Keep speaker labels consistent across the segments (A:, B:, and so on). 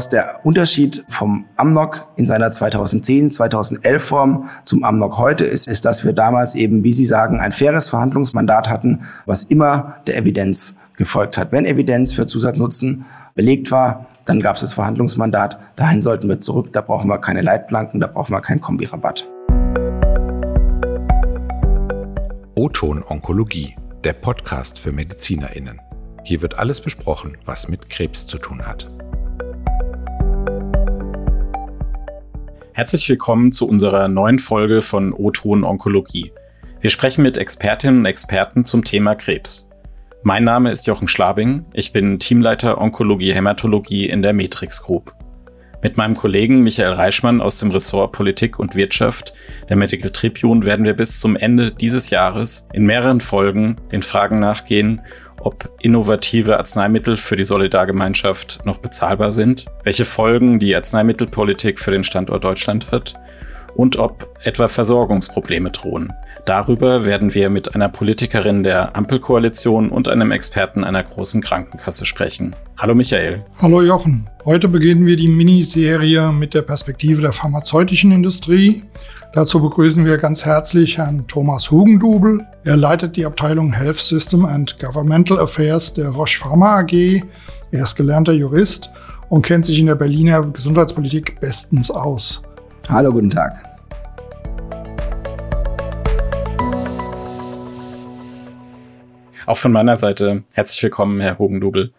A: was der Unterschied vom Amnok in seiner 2010, 2011 Form zum Amnok heute ist, ist, dass wir damals eben, wie Sie sagen, ein faires Verhandlungsmandat hatten, was immer der Evidenz gefolgt hat. Wenn Evidenz für Zusatznutzen belegt war, dann gab es das Verhandlungsmandat. Dahin sollten wir zurück. Da brauchen wir keine Leitplanken, da brauchen wir keinen Kombirabatt.
B: O-Ton Onkologie, der Podcast für MedizinerInnen. Hier wird alles besprochen, was mit Krebs zu tun hat.
C: Herzlich willkommen zu unserer neuen Folge von O-Ton Onkologie. Wir sprechen mit Expertinnen und Experten zum Thema Krebs. Mein Name ist Jochen Schlabing, ich bin Teamleiter Onkologie Hämatologie in der Matrix Group. Mit meinem Kollegen Michael Reichmann aus dem Ressort Politik und Wirtschaft der Medical Tribune werden wir bis zum Ende dieses Jahres in mehreren Folgen den Fragen nachgehen, ob innovative Arzneimittel für die Solidargemeinschaft noch bezahlbar sind, welche Folgen die Arzneimittelpolitik für den Standort Deutschland hat und ob etwa Versorgungsprobleme drohen. Darüber werden wir mit einer Politikerin der Ampelkoalition und einem Experten einer großen Krankenkasse sprechen. Hallo Michael.
D: Hallo Jochen. Heute beginnen wir die Miniserie mit der Perspektive der pharmazeutischen Industrie. Dazu begrüßen wir ganz herzlich Herrn Thomas Hugendubel. Er leitet die Abteilung Health System and Governmental Affairs der Roche Pharma AG. Er ist gelernter Jurist und kennt sich in der Berliner Gesundheitspolitik bestens aus.
A: Hallo, guten Tag.
C: Auch von meiner Seite herzlich willkommen, Herr Hugendubel.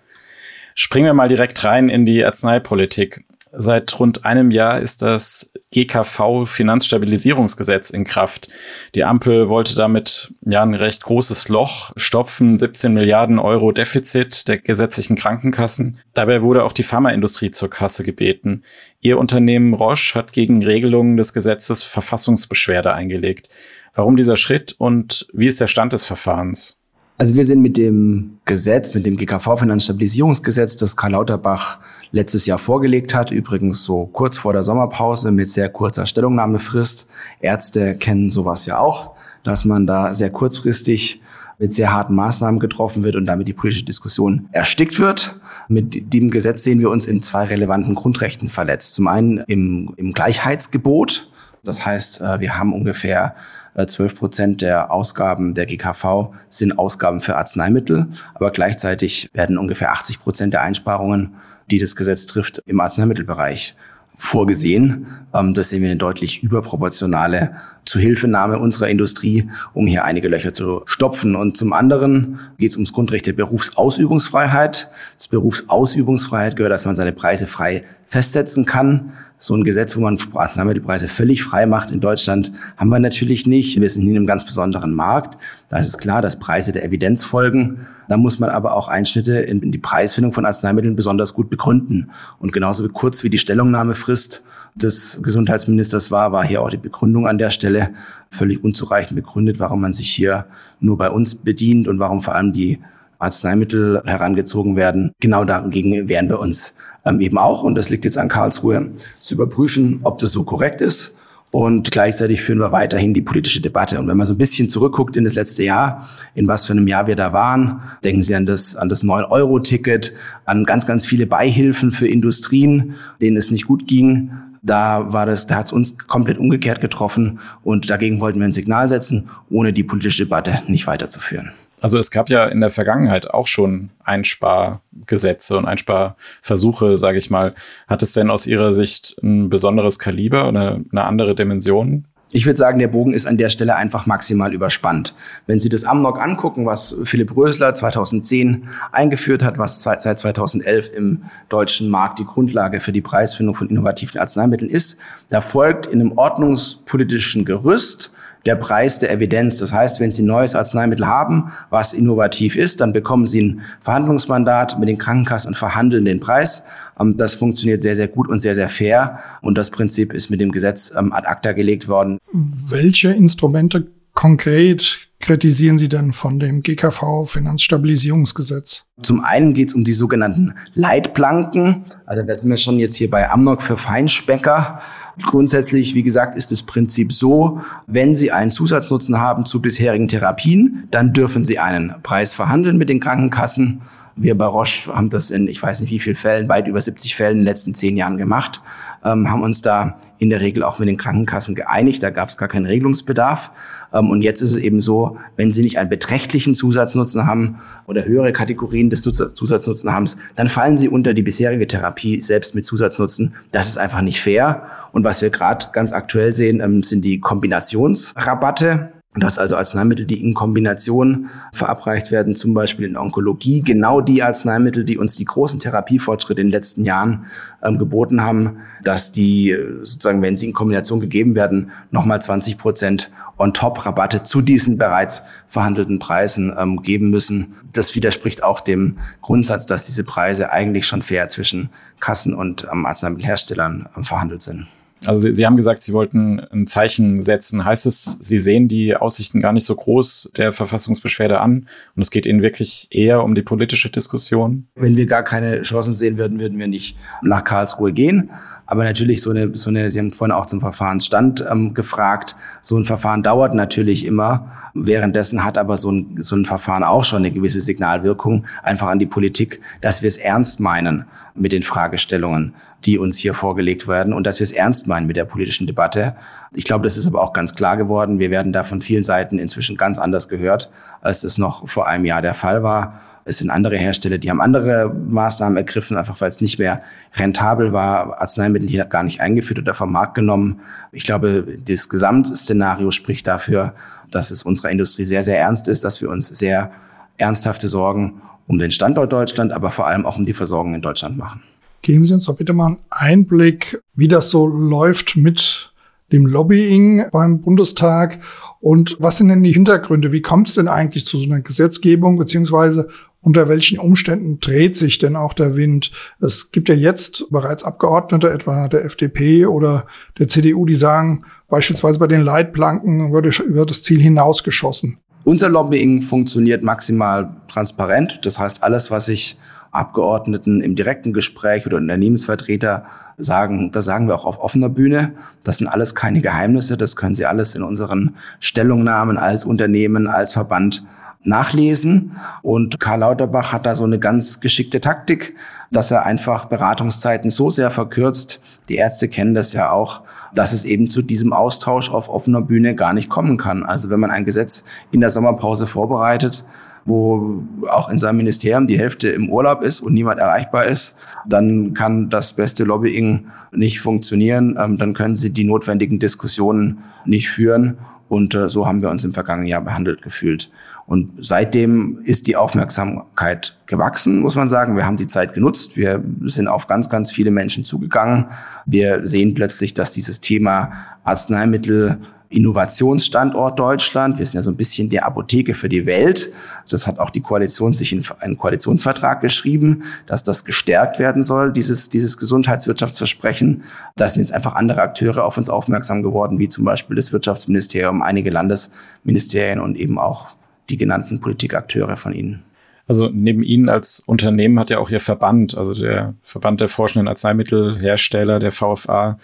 C: Springen wir mal direkt rein in die Arzneipolitik. Seit rund einem Jahr ist das GKV Finanzstabilisierungsgesetz in Kraft. Die Ampel wollte damit ja ein recht großes Loch stopfen, 17 Milliarden Euro Defizit der gesetzlichen Krankenkassen. Dabei wurde auch die Pharmaindustrie zur Kasse gebeten. Ihr Unternehmen Roche hat gegen Regelungen des Gesetzes Verfassungsbeschwerde eingelegt. Warum dieser Schritt und wie ist der Stand des Verfahrens?
A: Also wir sind mit dem Gesetz, mit dem GKV-Finanzstabilisierungsgesetz, das Karl Lauterbach letztes Jahr vorgelegt hat, übrigens so kurz vor der Sommerpause mit sehr kurzer Stellungnahmefrist. Ärzte kennen sowas ja auch, dass man da sehr kurzfristig mit sehr harten Maßnahmen getroffen wird und damit die politische Diskussion erstickt wird. Mit dem Gesetz sehen wir uns in zwei relevanten Grundrechten verletzt. Zum einen im, im Gleichheitsgebot. Das heißt, äh, wir haben ungefähr 12 äh, Prozent der Ausgaben der GKV sind Ausgaben für Arzneimittel, aber gleichzeitig werden ungefähr 80 Prozent der Einsparungen, die das Gesetz trifft, im Arzneimittelbereich vorgesehen. Ähm, das sehen wir eine deutlich überproportionale Zuhilfenahme unserer Industrie, um hier einige Löcher zu stopfen. Und zum anderen geht es ums Grundrecht der Berufsausübungsfreiheit. Zur Berufsausübungsfreiheit gehört, dass man seine Preise frei festsetzen kann. So ein Gesetz, wo man Arzneimittelpreise völlig frei macht in Deutschland, haben wir natürlich nicht. Wir sind in einem ganz besonderen Markt. Da ist es klar, dass Preise der Evidenz folgen. Da muss man aber auch Einschnitte in die Preisfindung von Arzneimitteln besonders gut begründen. Und genauso kurz wie die Stellungnahmefrist des Gesundheitsministers war, war hier auch die Begründung an der Stelle völlig unzureichend begründet, warum man sich hier nur bei uns bedient und warum vor allem die Arzneimittel herangezogen werden. Genau dagegen wehren wir uns ähm, eben auch. Und das liegt jetzt an Karlsruhe zu überprüfen, ob das so korrekt ist. Und gleichzeitig führen wir weiterhin die politische Debatte. Und wenn man so ein bisschen zurückguckt in das letzte Jahr, in was für einem Jahr wir da waren, denken Sie an das, an das 9-Euro-Ticket, an ganz, ganz viele Beihilfen für Industrien, denen es nicht gut ging. Da war das, da hat es uns komplett umgekehrt getroffen. Und dagegen wollten wir ein Signal setzen, ohne die politische Debatte nicht weiterzuführen.
C: Also es gab ja in der Vergangenheit auch schon Einspargesetze und Einsparversuche, sage ich mal. Hat es denn aus Ihrer Sicht ein besonderes Kaliber oder eine andere Dimension?
A: Ich würde sagen, der Bogen ist an der Stelle einfach maximal überspannt. Wenn Sie das Amnok angucken, was Philipp Rösler 2010 eingeführt hat, was seit 2011 im deutschen Markt die Grundlage für die Preisfindung von innovativen Arzneimitteln ist, da folgt in einem ordnungspolitischen Gerüst der Preis der Evidenz. Das heißt, wenn Sie ein neues Arzneimittel haben, was innovativ ist, dann bekommen Sie ein Verhandlungsmandat mit den Krankenkassen und verhandeln den Preis. Ähm, das funktioniert sehr, sehr gut und sehr, sehr fair. Und das Prinzip ist mit dem Gesetz ähm, ad acta gelegt worden.
D: Welche Instrumente konkret kritisieren Sie denn von dem GKV Finanzstabilisierungsgesetz?
A: Zum einen geht es um die sogenannten Leitplanken. Also da sind wir schon jetzt hier bei Amnok für Feinschmecker. Grundsätzlich, wie gesagt, ist das Prinzip so, wenn Sie einen Zusatznutzen haben zu bisherigen Therapien, dann dürfen Sie einen Preis verhandeln mit den Krankenkassen. Wir bei Roche haben das in, ich weiß nicht wie vielen Fällen, weit über 70 Fällen in den letzten zehn Jahren gemacht, ähm, haben uns da in der Regel auch mit den Krankenkassen geeinigt. Da gab es gar keinen Regelungsbedarf. Ähm, und jetzt ist es eben so, wenn Sie nicht einen beträchtlichen Zusatznutzen haben oder höhere Kategorien des Zusatznutzen haben, dann fallen Sie unter die bisherige Therapie selbst mit Zusatznutzen. Das ist einfach nicht fair. Und was wir gerade ganz aktuell sehen, ähm, sind die Kombinationsrabatte dass also Arzneimittel, die in Kombination verabreicht werden, zum Beispiel in Onkologie, genau die Arzneimittel, die uns die großen Therapiefortschritte in den letzten Jahren ähm, geboten haben, dass die sozusagen, wenn sie in Kombination gegeben werden, nochmal 20 Prozent On-Top-Rabatte zu diesen bereits verhandelten Preisen ähm, geben müssen. Das widerspricht auch dem Grundsatz, dass diese Preise eigentlich schon fair zwischen Kassen und ähm, Arzneimittelherstellern ähm, verhandelt sind.
C: Also Sie, Sie, haben gesagt, Sie wollten ein Zeichen setzen. Heißt es, Sie sehen die Aussichten gar nicht so groß der Verfassungsbeschwerde an und es geht Ihnen wirklich eher um die politische Diskussion?
A: Wenn wir gar keine Chancen sehen würden, würden wir nicht nach Karlsruhe gehen. Aber natürlich so eine, so eine, Sie haben vorhin auch zum Verfahrensstand ähm, gefragt. So ein Verfahren dauert natürlich immer. Währenddessen hat aber so ein, so ein Verfahren auch schon eine gewisse Signalwirkung einfach an die Politik, dass wir es ernst meinen mit den Fragestellungen, die uns hier vorgelegt werden und dass wir es ernst meinen mit der politischen Debatte. Ich glaube, das ist aber auch ganz klar geworden. Wir werden da von vielen Seiten inzwischen ganz anders gehört, als es noch vor einem Jahr der Fall war. Es sind andere Hersteller, die haben andere Maßnahmen ergriffen, einfach weil es nicht mehr rentabel war, Arzneimittel hier gar nicht eingeführt oder vom Markt genommen. Ich glaube, das Gesamtszenario spricht dafür, dass es unserer Industrie sehr, sehr ernst ist, dass wir uns sehr ernsthafte Sorgen um den Standort Deutschland, aber vor allem auch um die Versorgung in Deutschland machen.
D: Geben Sie uns doch bitte mal einen Einblick, wie das so läuft mit dem Lobbying beim Bundestag und was sind denn die Hintergründe? Wie kommt es denn eigentlich zu so einer Gesetzgebung, beziehungsweise unter welchen Umständen dreht sich denn auch der Wind? Es gibt ja jetzt bereits Abgeordnete, etwa der FDP oder der CDU, die sagen, beispielsweise bei den Leitplanken würde über das Ziel hinausgeschossen.
A: Unser Lobbying funktioniert maximal transparent. Das heißt, alles, was ich Abgeordneten im direkten Gespräch oder Unternehmensvertreter sagen, das sagen wir auch auf offener Bühne. Das sind alles keine Geheimnisse. Das können Sie alles in unseren Stellungnahmen als Unternehmen, als Verband nachlesen. Und Karl Lauterbach hat da so eine ganz geschickte Taktik, dass er einfach Beratungszeiten so sehr verkürzt. Die Ärzte kennen das ja auch, dass es eben zu diesem Austausch auf offener Bühne gar nicht kommen kann. Also wenn man ein Gesetz in der Sommerpause vorbereitet, wo auch in seinem Ministerium die Hälfte im Urlaub ist und niemand erreichbar ist, dann kann das beste Lobbying nicht funktionieren. Ähm, dann können sie die notwendigen Diskussionen nicht führen. Und äh, so haben wir uns im vergangenen Jahr behandelt gefühlt. Und seitdem ist die Aufmerksamkeit gewachsen, muss man sagen. Wir haben die Zeit genutzt. Wir sind auf ganz, ganz viele Menschen zugegangen. Wir sehen plötzlich, dass dieses Thema Arzneimittel Innovationsstandort Deutschland. Wir sind ja so ein bisschen die Apotheke für die Welt. Das hat auch die Koalition sich in einen Koalitionsvertrag geschrieben, dass das gestärkt werden soll, dieses, dieses Gesundheitswirtschaftsversprechen. Da sind jetzt einfach andere Akteure auf uns aufmerksam geworden, wie zum Beispiel das Wirtschaftsministerium, einige Landesministerien und eben auch die genannten Politikakteure von Ihnen.
C: Also neben Ihnen als Unternehmen hat ja auch Ihr Verband, also der Verband der forschenden Arzneimittelhersteller, der VFA,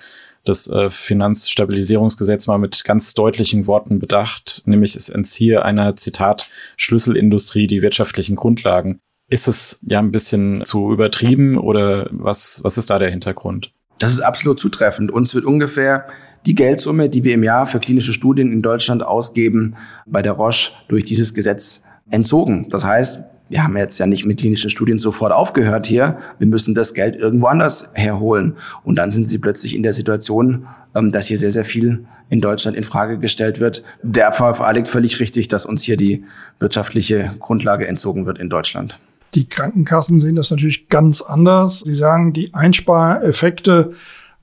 C: das äh, Finanzstabilisierungsgesetz mal mit ganz deutlichen Worten bedacht, nämlich es entziehe einer, Zitat, Schlüsselindustrie die wirtschaftlichen Grundlagen. Ist es ja ein bisschen zu übertrieben oder was, was ist da der Hintergrund?
A: Das ist absolut zutreffend. Uns wird ungefähr die Geldsumme, die wir im Jahr für klinische Studien in Deutschland ausgeben, bei der Roche durch dieses Gesetz entzogen. Das heißt, wir haben jetzt ja nicht mit klinischen Studien sofort aufgehört hier. Wir müssen das Geld irgendwo anders herholen. Und dann sind sie plötzlich in der Situation, ähm, dass hier sehr, sehr viel in Deutschland in Frage gestellt wird. Der VFA liegt völlig richtig, dass uns hier die wirtschaftliche Grundlage entzogen wird in Deutschland.
D: Die Krankenkassen sehen das natürlich ganz anders. Sie sagen, die Einspareffekte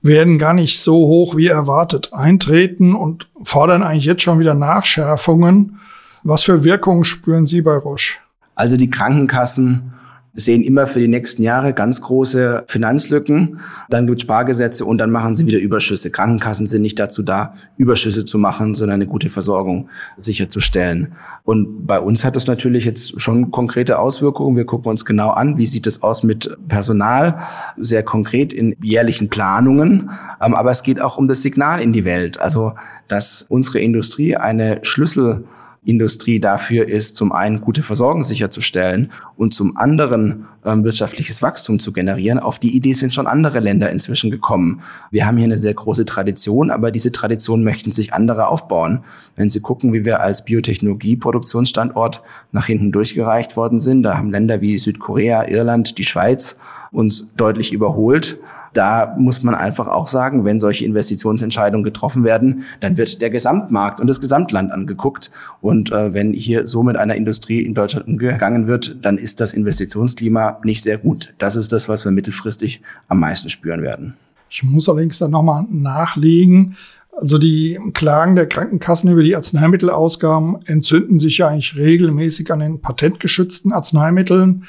D: werden gar nicht so hoch wie erwartet eintreten und fordern eigentlich jetzt schon wieder Nachschärfungen. Was für Wirkungen spüren Sie bei Roche?
A: Also die Krankenkassen sehen immer für die nächsten Jahre ganz große Finanzlücken. Dann gibt es Spargesetze und dann machen sie wieder Überschüsse. Krankenkassen sind nicht dazu da, Überschüsse zu machen, sondern eine gute Versorgung sicherzustellen. Und bei uns hat das natürlich jetzt schon konkrete Auswirkungen. Wir gucken uns genau an, wie sieht es aus mit Personal, sehr konkret in jährlichen Planungen. Ähm, aber es geht auch um das Signal in die Welt. Also, dass unsere Industrie eine Schlüssel Industrie dafür ist, zum einen gute Versorgung sicherzustellen und zum anderen ähm, wirtschaftliches Wachstum zu generieren. Auf die Idee sind schon andere Länder inzwischen gekommen. Wir haben hier eine sehr große Tradition, aber diese Tradition möchten sich andere aufbauen. Wenn Sie gucken, wie wir als Biotechnologie-Produktionsstandort nach hinten durchgereicht worden sind, da haben Länder wie Südkorea, Irland, die Schweiz uns deutlich überholt da muss man einfach auch sagen, wenn solche Investitionsentscheidungen getroffen werden, dann wird der Gesamtmarkt und das Gesamtland angeguckt. Und äh, wenn hier so mit einer Industrie in Deutschland umgegangen wird, dann ist das Investitionsklima nicht sehr gut. Das ist das, was wir mittelfristig am meisten spüren werden.
D: Ich muss allerdings dann nochmal nachlegen. Also die Klagen der Krankenkassen über die Arzneimittelausgaben entzünden sich ja eigentlich regelmäßig an den patentgeschützten Arzneimitteln.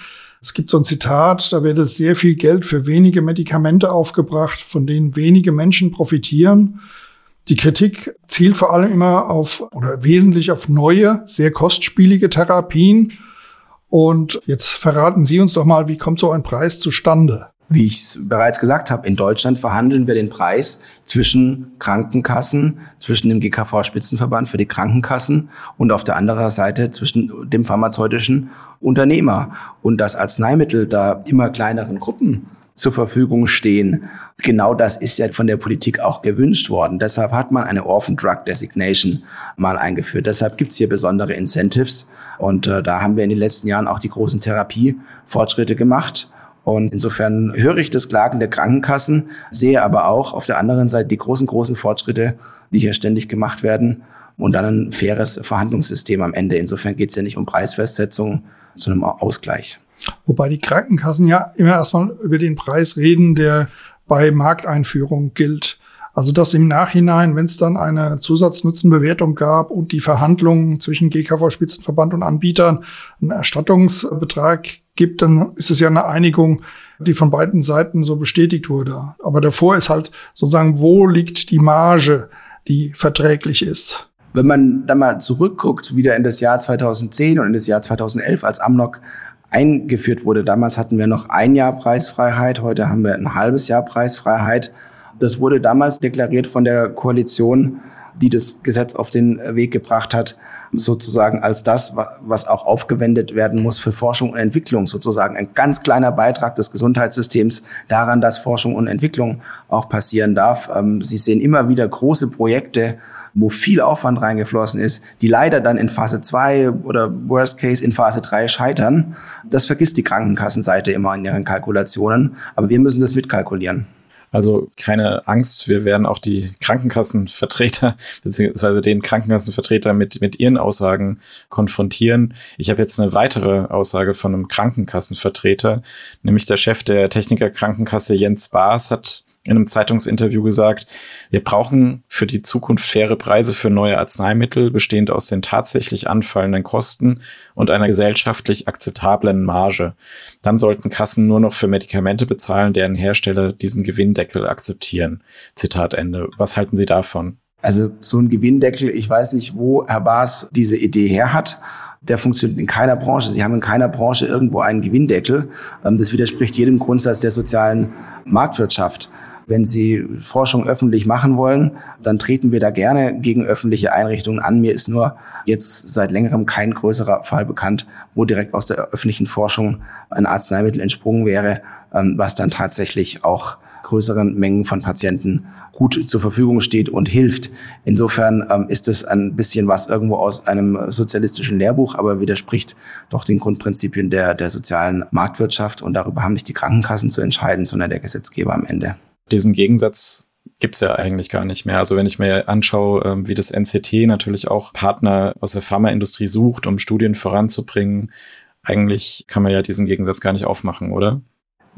D: Es gibt so ein Zitat, da wird sehr viel Geld für wenige Medikamente aufgebracht, von denen wenige Menschen profitieren. Die Kritik zielt vor allem immer auf oder wesentlich auf neue, sehr kostspielige Therapien. Und jetzt verraten Sie uns doch mal, wie kommt so ein Preis zustande?
A: Wie ich es bereits gesagt habe, in Deutschland verhandeln wir den Preis zwischen Krankenkassen, zwischen dem GKV-Spitzenverband für die Krankenkassen und auf der anderen Seite zwischen dem pharmazeutischen Unternehmer. Und dass Arzneimittel da immer kleineren Gruppen zur Verfügung stehen. Genau das ist ja von der Politik auch gewünscht worden. Deshalb hat man eine Orphan Drug Designation mal eingeführt. Deshalb gibt es hier besondere Incentives. Und äh, da haben wir in den letzten Jahren auch die großen Therapiefortschritte gemacht. Und insofern höre ich das Klagen der Krankenkassen, sehe aber auch auf der anderen Seite die großen, großen Fortschritte, die hier ständig gemacht werden und dann ein faires Verhandlungssystem am Ende. Insofern geht es ja nicht um Preisfestsetzung, sondern um Ausgleich.
D: Wobei die Krankenkassen ja immer erstmal über den Preis reden, der bei Markteinführung gilt. Also dass im Nachhinein, wenn es dann eine Zusatznutzenbewertung gab und die Verhandlungen zwischen GKV-Spitzenverband und Anbietern einen Erstattungsbetrag gibt, dann ist es ja eine Einigung, die von beiden Seiten so bestätigt wurde. Aber davor ist halt sozusagen, wo liegt die Marge, die verträglich ist.
A: Wenn man dann mal zurückguckt, wieder in das Jahr 2010 und in das Jahr 2011, als Amnok eingeführt wurde, damals hatten wir noch ein Jahr Preisfreiheit, heute haben wir ein halbes Jahr Preisfreiheit. Das wurde damals deklariert von der Koalition, die das Gesetz auf den Weg gebracht hat, sozusagen als das, was auch aufgewendet werden muss für Forschung und Entwicklung, sozusagen ein ganz kleiner Beitrag des Gesundheitssystems daran, dass Forschung und Entwicklung auch passieren darf. Ähm, Sie sehen immer wieder große Projekte, wo viel Aufwand reingeflossen ist, die leider dann in Phase 2 oder Worst Case in Phase 3 scheitern. Das vergisst die Krankenkassenseite immer in ihren Kalkulationen, aber wir müssen das mitkalkulieren.
C: Also keine Angst, wir werden auch die Krankenkassenvertreter beziehungsweise den Krankenkassenvertreter mit, mit ihren Aussagen konfrontieren. Ich habe jetzt eine weitere Aussage von einem Krankenkassenvertreter, nämlich der Chef der Techniker Krankenkasse Jens Baas hat in einem Zeitungsinterview gesagt, wir brauchen für die Zukunft faire Preise für neue Arzneimittel, bestehend aus den tatsächlich anfallenden Kosten und einer gesellschaftlich akzeptablen Marge. Dann sollten Kassen nur noch für Medikamente bezahlen, deren Hersteller diesen Gewinndeckel akzeptieren. Zitat Ende. Was halten Sie davon?
A: Also so ein Gewinndeckel, ich weiß nicht, wo Herr Baas diese Idee her hat der funktioniert in keiner Branche. Sie haben in keiner Branche irgendwo einen Gewinndeckel. Ähm, das widerspricht jedem Grundsatz der sozialen Marktwirtschaft. Wenn Sie Forschung öffentlich machen wollen, dann treten wir da gerne gegen öffentliche Einrichtungen an. Mir ist nur jetzt seit längerem kein größerer Fall bekannt, wo direkt aus der öffentlichen Forschung ein Arzneimittel entsprungen wäre, ähm, was dann tatsächlich auch größeren Mengen von Patienten gut zur Verfügung steht und hilft. Insofern ähm, ist es ein bisschen was irgendwo aus einem sozialistischen Lehrbuch, aber widerspricht doch den Grundprinzipien der, der sozialen Marktwirtschaft. Und darüber haben nicht die Krankenkassen zu entscheiden, sondern der Gesetzgeber am Ende
C: diesen Gegensatz gibt's ja eigentlich gar nicht mehr. Also wenn ich mir anschaue, ähm, wie das NCT natürlich auch Partner aus der Pharmaindustrie sucht, um Studien voranzubringen, eigentlich kann man ja diesen Gegensatz gar nicht aufmachen, oder?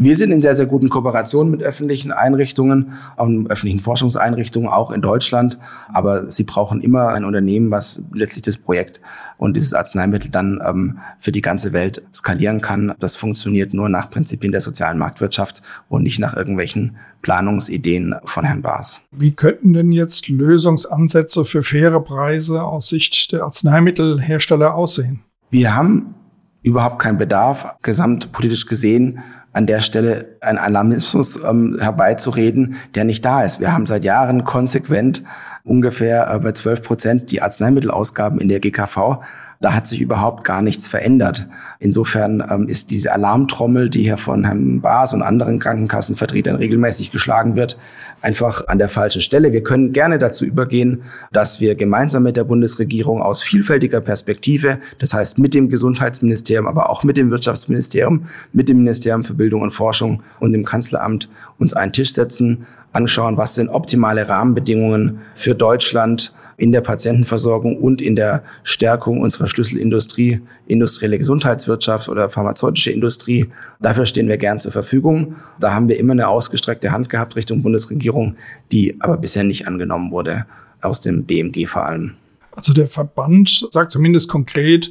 A: Wir sind in sehr, sehr guten Kooperationen mit öffentlichen Einrichtungen, und öffentlichen Forschungseinrichtungen, auch in Deutschland. Aber sie brauchen immer ein Unternehmen, was letztlich das Projekt und dieses Arzneimittel dann ähm, für die ganze Welt skalieren kann. Das funktioniert nur nach Prinzipien der sozialen Marktwirtschaft und nicht nach irgendwelchen Planungsideen von Herrn Baas.
D: Wie könnten denn jetzt Lösungsansätze für faire Preise aus Sicht der Arzneimittelhersteller aussehen?
A: Wir haben überhaupt keinen Bedarf, gesamtpolitisch gesehen, an der Stelle einen Alarmismus ähm, herbeizureden, der nicht da ist. Wir haben seit Jahren konsequent ungefähr äh, bei 12 Prozent die Arzneimittelausgaben in der GKV. Da hat sich überhaupt gar nichts verändert. Insofern ähm, ist diese Alarmtrommel, die hier von Herrn Baas und anderen Krankenkassenvertretern regelmäßig geschlagen wird, einfach an der falschen Stelle. Wir können gerne dazu übergehen, dass wir gemeinsam mit der Bundesregierung aus vielfältiger Perspektive, das heißt mit dem Gesundheitsministerium, aber auch mit dem Wirtschaftsministerium, mit dem Ministerium für Bildung und Forschung und dem Kanzleramt uns einen Tisch setzen, anschauen, was sind optimale Rahmenbedingungen für Deutschland, in der Patientenversorgung und in der Stärkung unserer Schlüsselindustrie, industrielle Gesundheitswirtschaft oder pharmazeutische Industrie. Dafür stehen wir gern zur Verfügung. Da haben wir immer eine ausgestreckte Hand gehabt Richtung Bundesregierung, die aber bisher nicht angenommen wurde, aus dem BMG vor allem.
D: Also der Verband sagt zumindest konkret,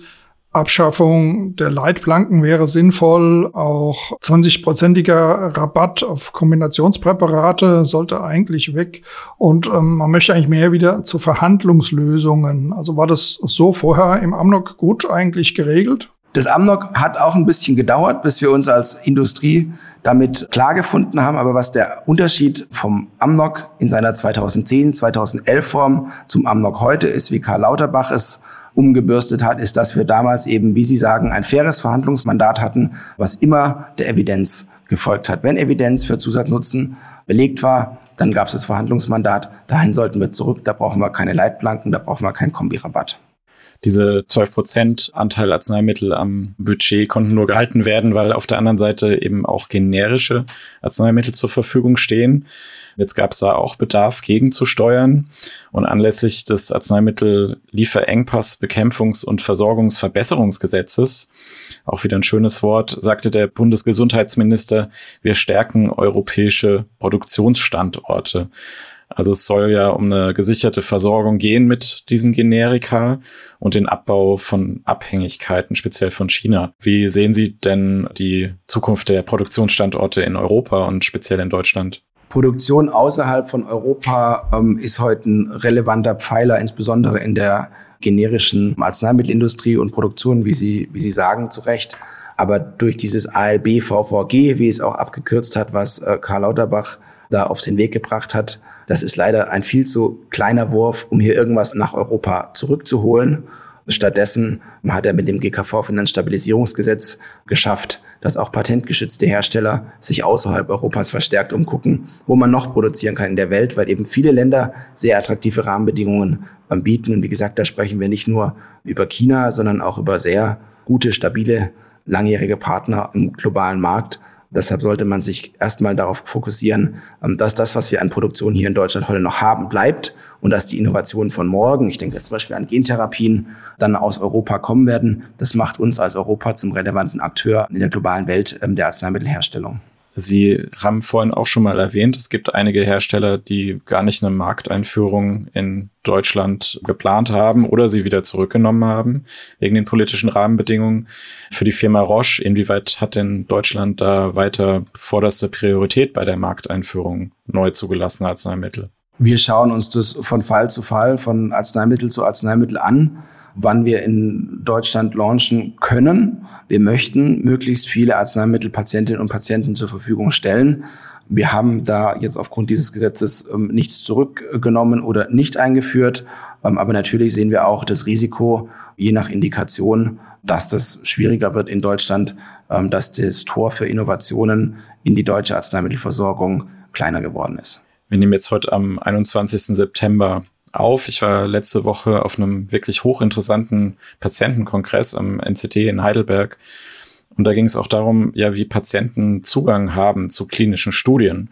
D: Abschaffung der Leitplanken wäre sinnvoll. Auch 20-prozentiger Rabatt auf Kombinationspräparate sollte eigentlich weg. Und ähm, man möchte eigentlich mehr wieder zu Verhandlungslösungen. Also war das so vorher im Amnok gut eigentlich geregelt?
A: Das Amnok hat auch ein bisschen gedauert, bis wir uns als Industrie damit klar gefunden haben. Aber was der Unterschied vom Amnok in seiner 2010, 2011 Form zum Amnok heute ist, wie Karl Lauterbach es umgebürstet hat, ist, dass wir damals eben, wie Sie sagen, ein faires Verhandlungsmandat hatten, was immer der Evidenz gefolgt hat. Wenn Evidenz für Zusatznutzen belegt war, dann gab es das Verhandlungsmandat. Dahin sollten wir zurück. Da brauchen wir keine Leitplanken, da brauchen wir keinen Kombirabatt.
C: Diese 12 Prozent Anteil Arzneimittel am Budget konnten nur gehalten werden, weil auf der anderen Seite eben auch generische Arzneimittel zur Verfügung stehen. Jetzt gab es da auch Bedarf gegenzusteuern. Und anlässlich des Arzneimittel-Lieferengpass Bekämpfungs- und Versorgungsverbesserungsgesetzes, auch wieder ein schönes Wort, sagte der Bundesgesundheitsminister, wir stärken europäische Produktionsstandorte. Also es soll ja um eine gesicherte Versorgung gehen mit diesen Generika und den Abbau von Abhängigkeiten, speziell von China. Wie sehen Sie denn die Zukunft der Produktionsstandorte in Europa und speziell in Deutschland?
A: Produktion außerhalb von Europa ähm, ist heute ein relevanter Pfeiler, insbesondere in der generischen Arzneimittelindustrie und Produktion, wie Sie, wie Sie sagen, zu Recht. Aber durch dieses ALB VVG, wie es auch abgekürzt hat, was äh, Karl Lauterbach da auf den Weg gebracht hat, das ist leider ein viel zu kleiner Wurf, um hier irgendwas nach Europa zurückzuholen. Stattdessen hat er mit dem GKV-Finanzstabilisierungsgesetz geschafft, dass auch patentgeschützte Hersteller sich außerhalb Europas verstärkt umgucken, wo man noch produzieren kann in der Welt, weil eben viele Länder sehr attraktive Rahmenbedingungen bieten. Und wie gesagt, da sprechen wir nicht nur über China, sondern auch über sehr gute, stabile, langjährige Partner im globalen Markt. Deshalb sollte man sich erstmal darauf fokussieren, ähm, dass das, was wir an Produktion hier in Deutschland heute noch haben, bleibt und dass die Innovationen von morgen, ich denke zum Beispiel an Gentherapien, dann aus Europa kommen werden. Das macht uns als Europa zum relevanten Akteur in der globalen Welt ähm, der Arzneimittelherstellung.
C: Sie haben vorhin auch schon mal erwähnt, es gibt einige Hersteller, die gar nicht eine Markteinführung in Deutschland geplant haben oder sie wieder zurückgenommen haben wegen den politischen Rahmenbedingungen. Für die Firma Roche, inwieweit hat denn Deutschland da weiter vorderste Priorität bei der Markteinführung neu zugelassener Arzneimittel?
A: Wir schauen uns das von Fall zu Fall, von Arzneimittel zu Arzneimittel an wann wir in Deutschland launchen können. Wir möchten möglichst viele Arzneimittel Patientinnen und Patienten zur Verfügung stellen. Wir haben da jetzt aufgrund dieses Gesetzes ähm, nichts zurückgenommen oder nicht eingeführt. Ähm, aber natürlich sehen wir auch das Risiko, je nach Indikation, dass das schwieriger wird in Deutschland, ähm, dass das Tor für Innovationen in die deutsche Arzneimittelversorgung kleiner geworden ist.
C: Wir nehmen jetzt heute am 21. September auf. Ich war letzte Woche auf einem wirklich hochinteressanten Patientenkongress am NCT in Heidelberg. Und da ging es auch darum, ja, wie Patienten Zugang haben zu klinischen Studien.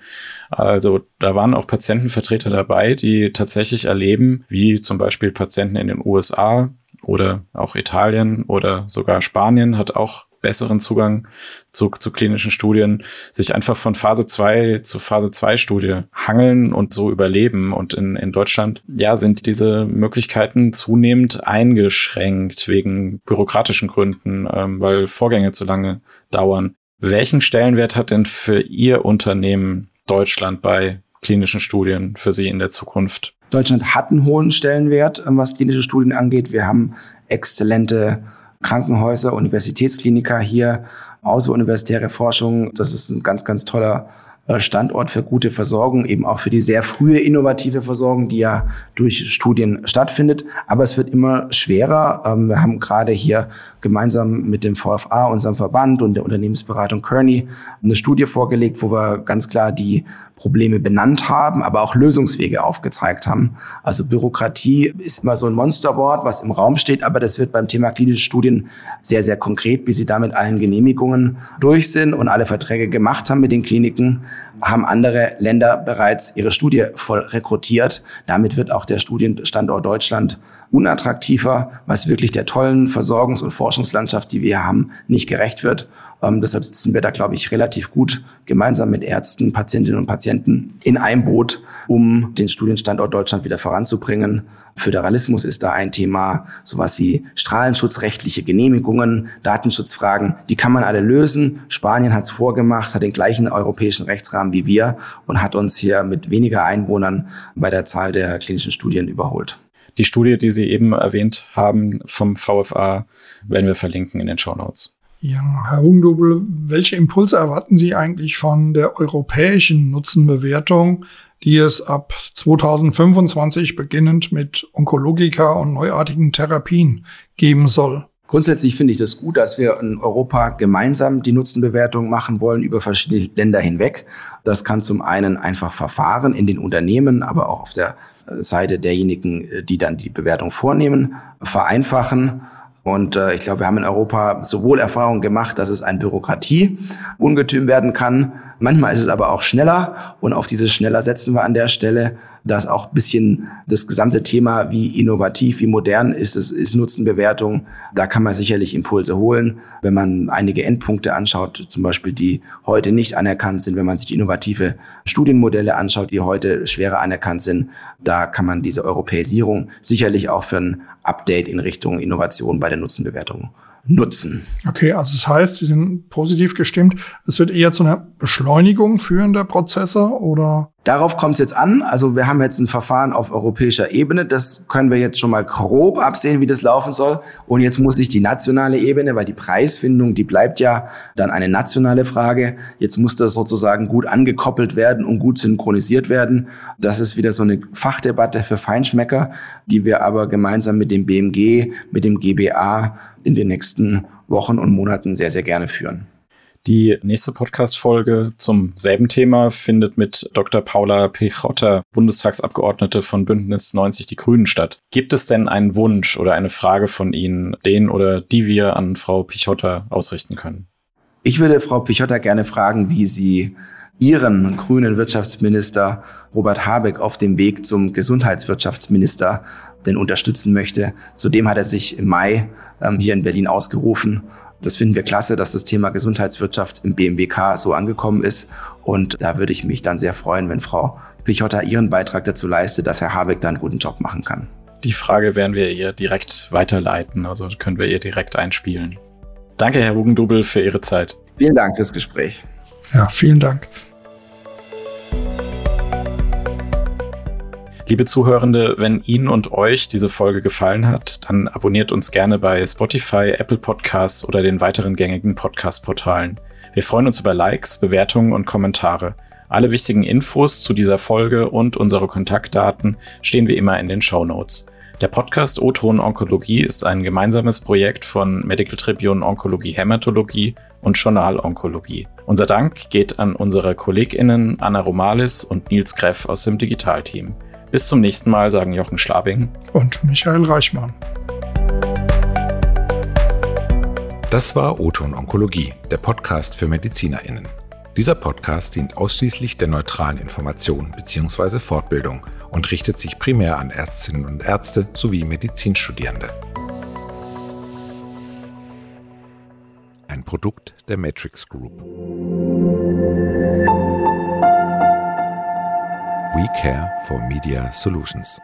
C: Also da waren auch Patientenvertreter dabei, die tatsächlich erleben, wie zum Beispiel Patienten in den USA oder auch Italien oder sogar Spanien hat auch besseren Zugang zu, zu klinischen Studien, sich einfach von Phase 2 zu Phase 2 Studie hangeln und so überleben. Und in, in Deutschland, ja, sind diese Möglichkeiten zunehmend eingeschränkt wegen bürokratischen Gründen, ähm, weil Vorgänge zu lange dauern. Welchen Stellenwert hat denn für Ihr Unternehmen Deutschland bei klinischen Studien für Sie in der Zukunft?
A: Deutschland hat einen hohen Stellenwert, ähm, was klinische Studien angeht. Wir haben exzellente Krankenhäuser, Universitätskliniker hier, außeruniversitäre Forschung. Das ist ein ganz, ganz toller äh, Standort für gute Versorgung, eben auch für die sehr frühe innovative Versorgung, die ja durch Studien stattfindet. Aber es wird immer schwerer. Ähm, wir haben gerade hier gemeinsam mit dem VFA, unserem Verband und der Unternehmensberatung Kearney eine Studie vorgelegt, wo wir ganz klar die Probleme benannt haben, aber auch Lösungswege aufgezeigt haben. Also Bürokratie ist immer so ein Monsterwort, was im Raum steht, aber das wird beim Thema klinische Studien sehr, sehr konkret, bis sie damit allen Genehmigungen durch sind und alle Verträge gemacht haben mit den Kliniken, haben andere Länder bereits ihre Studie voll rekrutiert. Damit wird auch der Studienstandort Deutschland unattraktiver, was wirklich der tollen Versorgungs- und Forschungslandschaft, die wir haben, nicht gerecht wird. Ähm, deshalb sitzen wir da, glaube ich, relativ gut gemeinsam mit Ärzten, Patientinnen und Patienten in einem Boot, um den Studienstandort Deutschland wieder voranzubringen. Föderalismus ist da ein Thema, sowas wie strahlenschutzrechtliche Genehmigungen, Datenschutzfragen, die kann man alle lösen. Spanien hat es vorgemacht, hat den gleichen europäischen Rechtsrahmen wie wir und hat uns hier mit weniger Einwohnern bei der Zahl der klinischen Studien überholt.
C: Die Studie, die Sie eben erwähnt haben vom VFA, werden wir verlinken in den Show Notes.
D: Ja, Herr Hugendubel, welche Impulse erwarten Sie eigentlich von der europäischen Nutzenbewertung, die es ab 2025 beginnend mit Onkologika und neuartigen Therapien geben soll?
A: Grundsätzlich finde ich das gut, dass wir in Europa gemeinsam die Nutzenbewertung machen wollen über verschiedene Länder hinweg. Das kann zum einen einfach Verfahren in den Unternehmen, aber auch auf der Seite derjenigen, die dann die Bewertung vornehmen, vereinfachen. Und äh, ich glaube, wir haben in Europa sowohl Erfahrungen gemacht, dass es ein Bürokratie-Ungetüm werden kann. Manchmal ist es aber auch schneller. Und auf dieses schneller setzen wir an der Stelle dass auch bisschen das gesamte Thema, wie innovativ, wie modern ist es, ist Nutzenbewertung. Da kann man sicherlich Impulse holen. Wenn man einige Endpunkte anschaut, zum Beispiel, die heute nicht anerkannt sind, wenn man sich innovative Studienmodelle anschaut, die heute schwerer anerkannt sind, da kann man diese Europäisierung sicherlich auch für ein Update in Richtung Innovation bei der Nutzenbewertung nutzen.
D: Okay, also das heißt, Sie sind positiv gestimmt. Es wird eher zu einer Beschleunigung führen der Prozesse oder?
A: Darauf kommt es jetzt an. Also wir haben jetzt ein Verfahren auf europäischer Ebene. Das können wir jetzt schon mal grob absehen, wie das laufen soll. Und jetzt muss sich die nationale Ebene, weil die Preisfindung, die bleibt ja dann eine nationale Frage. Jetzt muss das sozusagen gut angekoppelt werden und gut synchronisiert werden. Das ist wieder so eine Fachdebatte für Feinschmecker, die wir aber gemeinsam mit dem BMG, mit dem GBA in den nächsten Wochen und Monaten sehr, sehr gerne führen.
C: Die nächste Podcast-Folge zum selben Thema findet mit Dr. Paula Pechotta, Bundestagsabgeordnete von Bündnis 90 Die Grünen statt. Gibt es denn einen Wunsch oder eine Frage von Ihnen, den oder die wir an Frau Pichotta ausrichten können?
A: Ich würde Frau Pichotta gerne fragen, wie sie Ihren grünen Wirtschaftsminister Robert Habeck auf dem Weg zum Gesundheitswirtschaftsminister denn unterstützen möchte. Zudem hat er sich im Mai ähm, hier in Berlin ausgerufen das finden wir klasse, dass das Thema Gesundheitswirtschaft im BMWK so angekommen ist. Und da würde ich mich dann sehr freuen, wenn Frau Pichotta ihren Beitrag dazu leistet, dass Herr Habeck da einen guten Job machen kann.
C: Die Frage werden wir ihr direkt weiterleiten, also können wir ihr direkt einspielen. Danke, Herr Hugendubel, für Ihre Zeit.
A: Vielen Dank fürs Gespräch.
D: Ja, vielen Dank.
C: Liebe Zuhörende, wenn Ihnen und euch diese Folge gefallen hat, dann abonniert uns gerne bei Spotify, Apple Podcasts oder den weiteren gängigen Podcast-Portalen. Wir freuen uns über Likes, Bewertungen und Kommentare. Alle wichtigen Infos zu dieser Folge und unsere Kontaktdaten stehen wie immer in den Show Notes. Der Podcast O-Ton Onkologie ist ein gemeinsames Projekt von Medical Tribune Onkologie Hämatologie und Journal Onkologie. Unser Dank geht an unsere KollegInnen Anna Romalis und Nils Greff aus dem Digitalteam. Bis zum nächsten Mal, sagen Jochen Schlabing
D: und Michael Reichmann.
B: Das war Oton Onkologie, der Podcast für MedizinerInnen. Dieser Podcast dient ausschließlich der neutralen Information bzw. Fortbildung und richtet sich primär an Ärztinnen und Ärzte sowie Medizinstudierende. Ein Produkt der Matrix Group. We Care for Media Solutions.